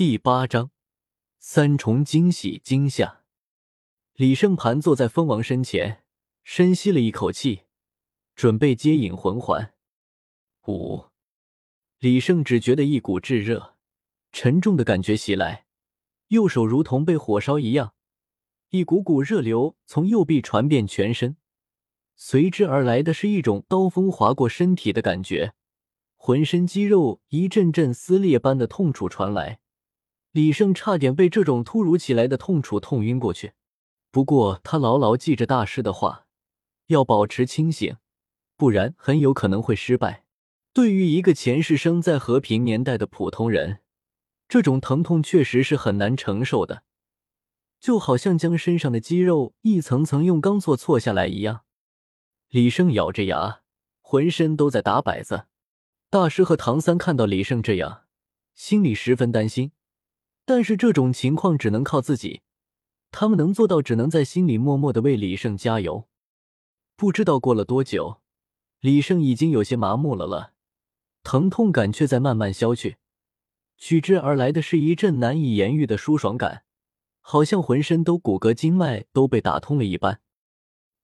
第八章三重惊喜惊吓。李胜盘坐在蜂王身前，深吸了一口气，准备接引魂环。五，李胜只觉得一股炙热、沉重的感觉袭来，右手如同被火烧一样，一股股热流从右臂传遍全身，随之而来的是一种刀锋划过身体的感觉，浑身肌肉一阵阵撕裂般的痛楚传来。李胜差点被这种突如其来的痛楚痛晕过去，不过他牢牢记着大师的话，要保持清醒，不然很有可能会失败。对于一个前世生在和平年代的普通人，这种疼痛确实是很难承受的，就好像将身上的肌肉一层层用钢锉锉下来一样。李胜咬着牙，浑身都在打摆子。大师和唐三看到李胜这样，心里十分担心。但是这种情况只能靠自己，他们能做到，只能在心里默默的为李胜加油。不知道过了多久，李胜已经有些麻木了了，疼痛感却在慢慢消去，取之而来的是一阵难以言喻的舒爽感，好像浑身都骨骼经脉都被打通了一般。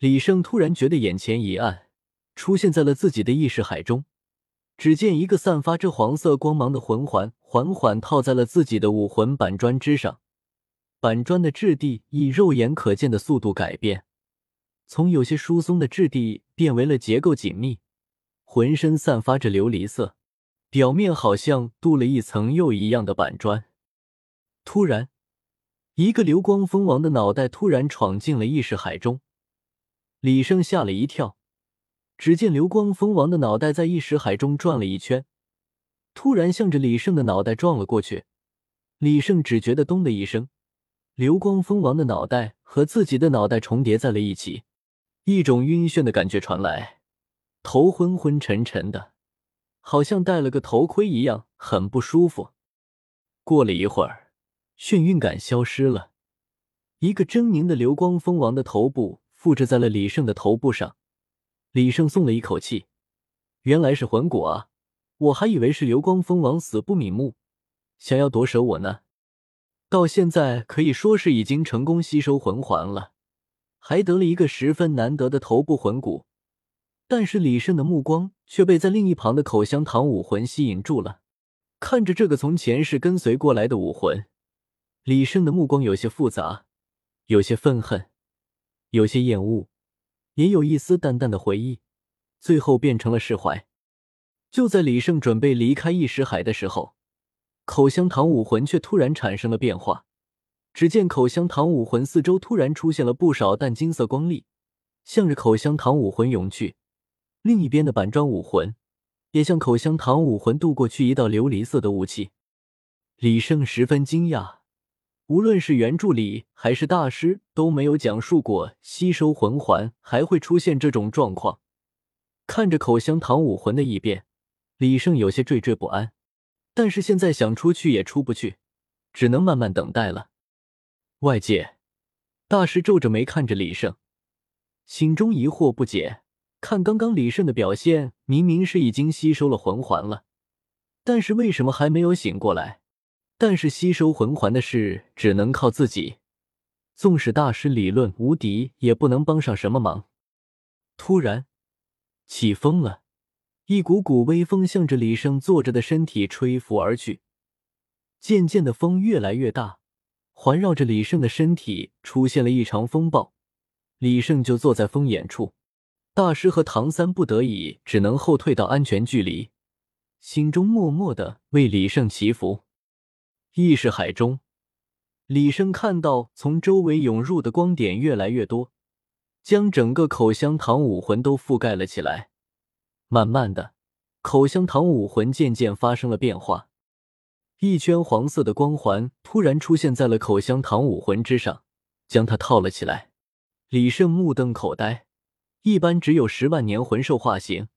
李胜突然觉得眼前一暗，出现在了自己的意识海中。只见一个散发着黄色光芒的魂环缓缓套在了自己的武魂板砖之上，板砖的质地以肉眼可见的速度改变，从有些疏松的质地变为了结构紧密，浑身散发着琉璃色，表面好像镀了一层釉一样的板砖。突然，一个流光蜂王的脑袋突然闯进了意识海中，李胜吓了一跳。只见流光蜂王的脑袋在意识海中转了一圈，突然向着李胜的脑袋撞了过去。李胜只觉得“咚”的一声，流光蜂王的脑袋和自己的脑袋重叠在了一起，一种晕眩的感觉传来，头昏昏沉沉的，好像戴了个头盔一样，很不舒服。过了一会儿，眩晕感消失了，一个狰狞的流光蜂王的头部附着在了李胜的头部上。李胜松了一口气，原来是魂骨啊！我还以为是流光蜂王死不瞑目，想要夺舍我呢。到现在可以说是已经成功吸收魂环了，还得了一个十分难得的头部魂骨。但是李胜的目光却被在另一旁的口香糖武魂吸引住了。看着这个从前世跟随过来的武魂，李胜的目光有些复杂，有些愤恨，有些厌恶。也有一丝淡淡的回忆，最后变成了释怀。就在李胜准备离开异识海的时候，口香糖武魂却突然产生了变化。只见口香糖武魂四周突然出现了不少淡金色光粒，向着口香糖武魂涌去。另一边的板砖武魂也向口香糖武魂渡过去一道琉璃色的雾气。李胜十分惊讶。无论是原著里还是大师都没有讲述过吸收魂环还会出现这种状况。看着口香糖武魂的异变，李胜有些惴惴不安。但是现在想出去也出不去，只能慢慢等待了。外界，大师皱着眉看着李胜，心中疑惑不解。看刚刚李胜的表现，明明是已经吸收了魂环了，但是为什么还没有醒过来？但是吸收魂环的事只能靠自己，纵使大师理论无敌，也不能帮上什么忙。突然起风了，一股股微风向着李胜坐着的身体吹拂而去。渐渐的，风越来越大，环绕着李胜的身体出现了一场风暴。李胜就坐在风眼处，大师和唐三不得已只能后退到安全距离，心中默默的为李胜祈福。意识海中，李胜看到从周围涌入的光点越来越多，将整个口香糖武魂都覆盖了起来。慢慢的，口香糖武魂渐渐发生了变化，一圈黄色的光环突然出现在了口香糖武魂之上，将它套了起来。李胜目瞪口呆，一般只有十万年魂兽化形，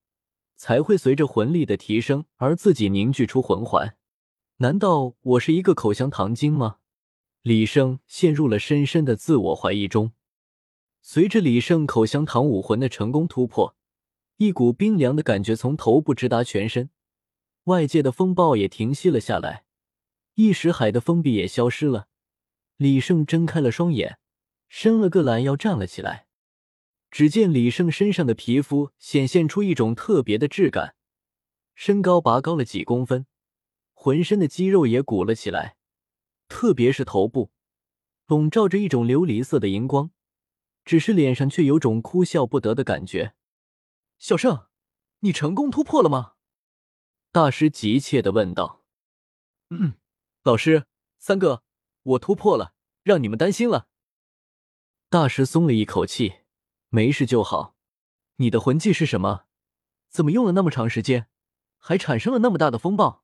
才会随着魂力的提升而自己凝聚出魂环。难道我是一个口香糖精吗？李胜陷入了深深的自我怀疑中。随着李胜口香糖武魂的成功突破，一股冰凉的感觉从头部直达全身，外界的风暴也停息了下来，一时海的封闭也消失了。李胜睁开了双眼，伸了个懒腰，站了起来。只见李胜身上的皮肤显现出一种特别的质感，身高拔高了几公分，浑身的肌肉也鼓了起来，特别是头部，笼罩着一种琉璃色的荧光。只是脸上却有种哭笑不得的感觉。小胜，你成功突破了吗？大师急切的问道。嗯，老师，三哥，我突破了，让你们担心了。大师松了一口气，没事就好。你的魂技是什么？怎么用了那么长时间，还产生了那么大的风暴？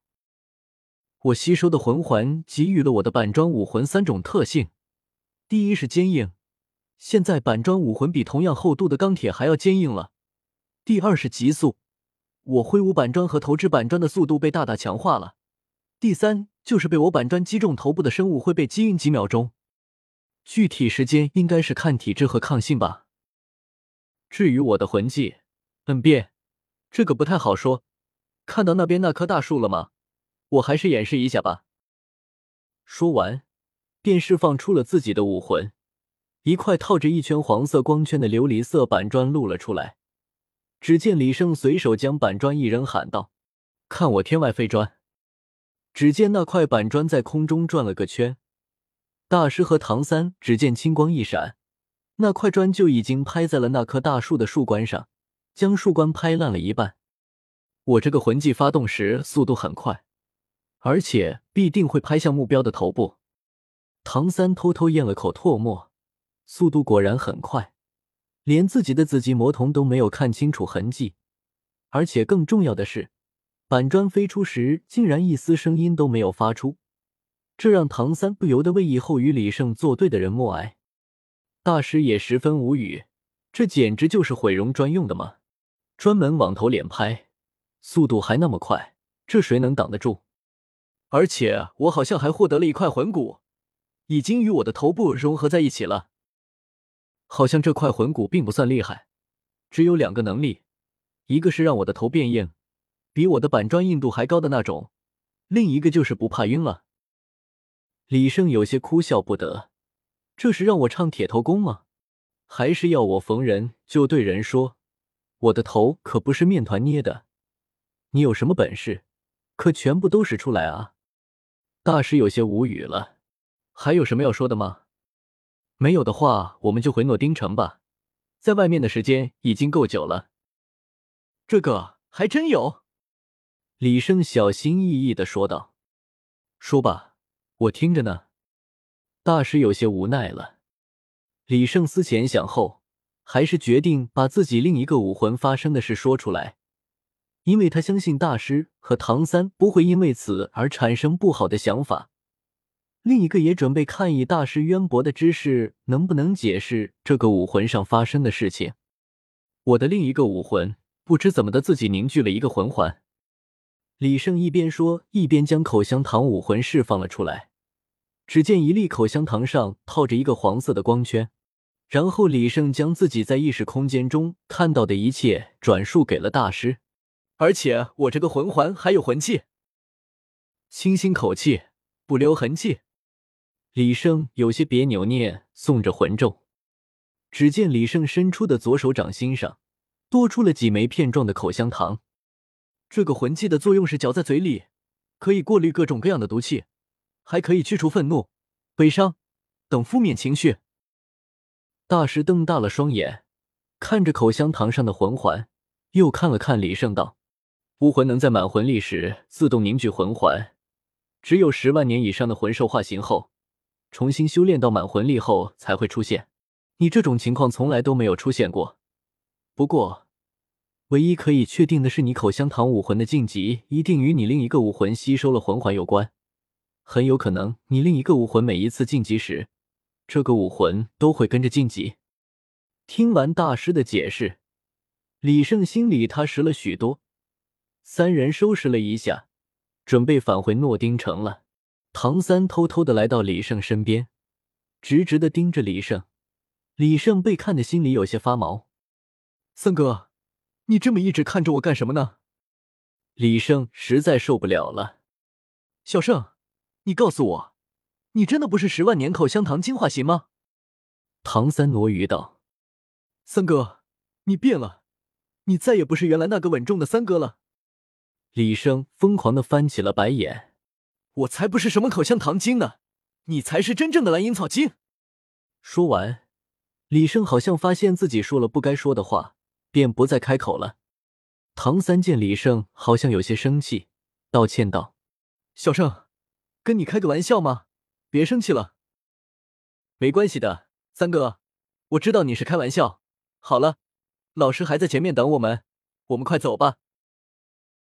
我吸收的魂环给予了我的板砖武魂三种特性，第一是坚硬。现在板砖武魂比同样厚度的钢铁还要坚硬了。第二是极速，我挥舞板砖和投掷板砖的速度被大大强化了。第三就是被我板砖击中头部的生物会被击晕几秒钟，具体时间应该是看体质和抗性吧。至于我的魂技，嗯变，这个不太好说。看到那边那棵大树了吗？我还是演示一下吧。说完，便释放出了自己的武魂。一块套着一圈黄色光圈的琉璃色板砖露了出来。只见李胜随手将板砖一扔，喊道：“看我天外飞砖！”只见那块板砖在空中转了个圈。大师和唐三只见青光一闪，那块砖就已经拍在了那棵大树的树冠上，将树冠拍烂了一半。我这个魂技发动时速度很快，而且必定会拍向目标的头部。唐三偷偷咽了口唾沫。速度果然很快，连自己的紫极魔瞳都没有看清楚痕迹，而且更重要的是，板砖飞出时竟然一丝声音都没有发出，这让唐三不由得为以后与李胜作对的人默哀。大师也十分无语，这简直就是毁容专用的吗？专门往头脸拍，速度还那么快，这谁能挡得住？而且我好像还获得了一块魂骨，已经与我的头部融合在一起了。好像这块魂骨并不算厉害，只有两个能力，一个是让我的头变硬，比我的板砖硬度还高的那种，另一个就是不怕晕了。李胜有些哭笑不得，这是让我唱铁头功吗？还是要我逢人就对人说，我的头可不是面团捏的？你有什么本事，可全部都使出来啊！大师有些无语了，还有什么要说的吗？没有的话，我们就回诺丁城吧，在外面的时间已经够久了。这个还真有，李胜小心翼翼的说道：“说吧，我听着呢。”大师有些无奈了。李胜思前想后，还是决定把自己另一个武魂发生的事说出来，因为他相信大师和唐三不会因为此而产生不好的想法。另一个也准备看以大师渊博的知识能不能解释这个武魂上发生的事情。我的另一个武魂不知怎么的自己凝聚了一个魂环。李胜一边说，一边将口香糖武魂释放了出来。只见一粒口香糖上套着一个黄色的光圈，然后李胜将自己在意识空间中看到的一切转述给了大师。而且我这个魂环还有魂技。清新口气，不留痕迹。李胜有些别扭，念诵着魂咒。只见李胜伸出的左手掌心上多出了几枚片状的口香糖。这个魂技的作用是嚼在嘴里，可以过滤各种各样的毒气，还可以去除愤怒、悲伤等负面情绪。大师瞪大了双眼，看着口香糖上的魂环，又看了看李胜，道：“武魂能在满魂力时自动凝聚魂环，只有十万年以上的魂兽化形后。”重新修炼到满魂力后才会出现，你这种情况从来都没有出现过。不过，唯一可以确定的是，你口香糖武魂的晋级一定与你另一个武魂吸收了魂环有关。很有可能，你另一个武魂每一次晋级时，这个武魂都会跟着晋级。听完大师的解释，李胜心里踏实了许多。三人收拾了一下，准备返回诺丁城了。唐三偷偷的来到李胜身边，直直的盯着李胜。李胜被看的心里有些发毛。三哥，你这么一直看着我干什么呢？李胜实在受不了了。小胜，你告诉我，你真的不是十万年口香糖精华型吗？唐三挪鱼道：“三哥，你变了，你再也不是原来那个稳重的三哥了。”李生疯狂的翻起了白眼：“我才不是什么口香糖精呢，你才是真正的蓝银草精！”说完，李胜好像发现自己说了不该说的话，便不再开口了。唐三见李胜好像有些生气，道歉道：“小胜，跟你开个玩笑嘛，别生气了。没关系的，三哥，我知道你是开玩笑。好了，老师还在前面等我们，我们快走吧。”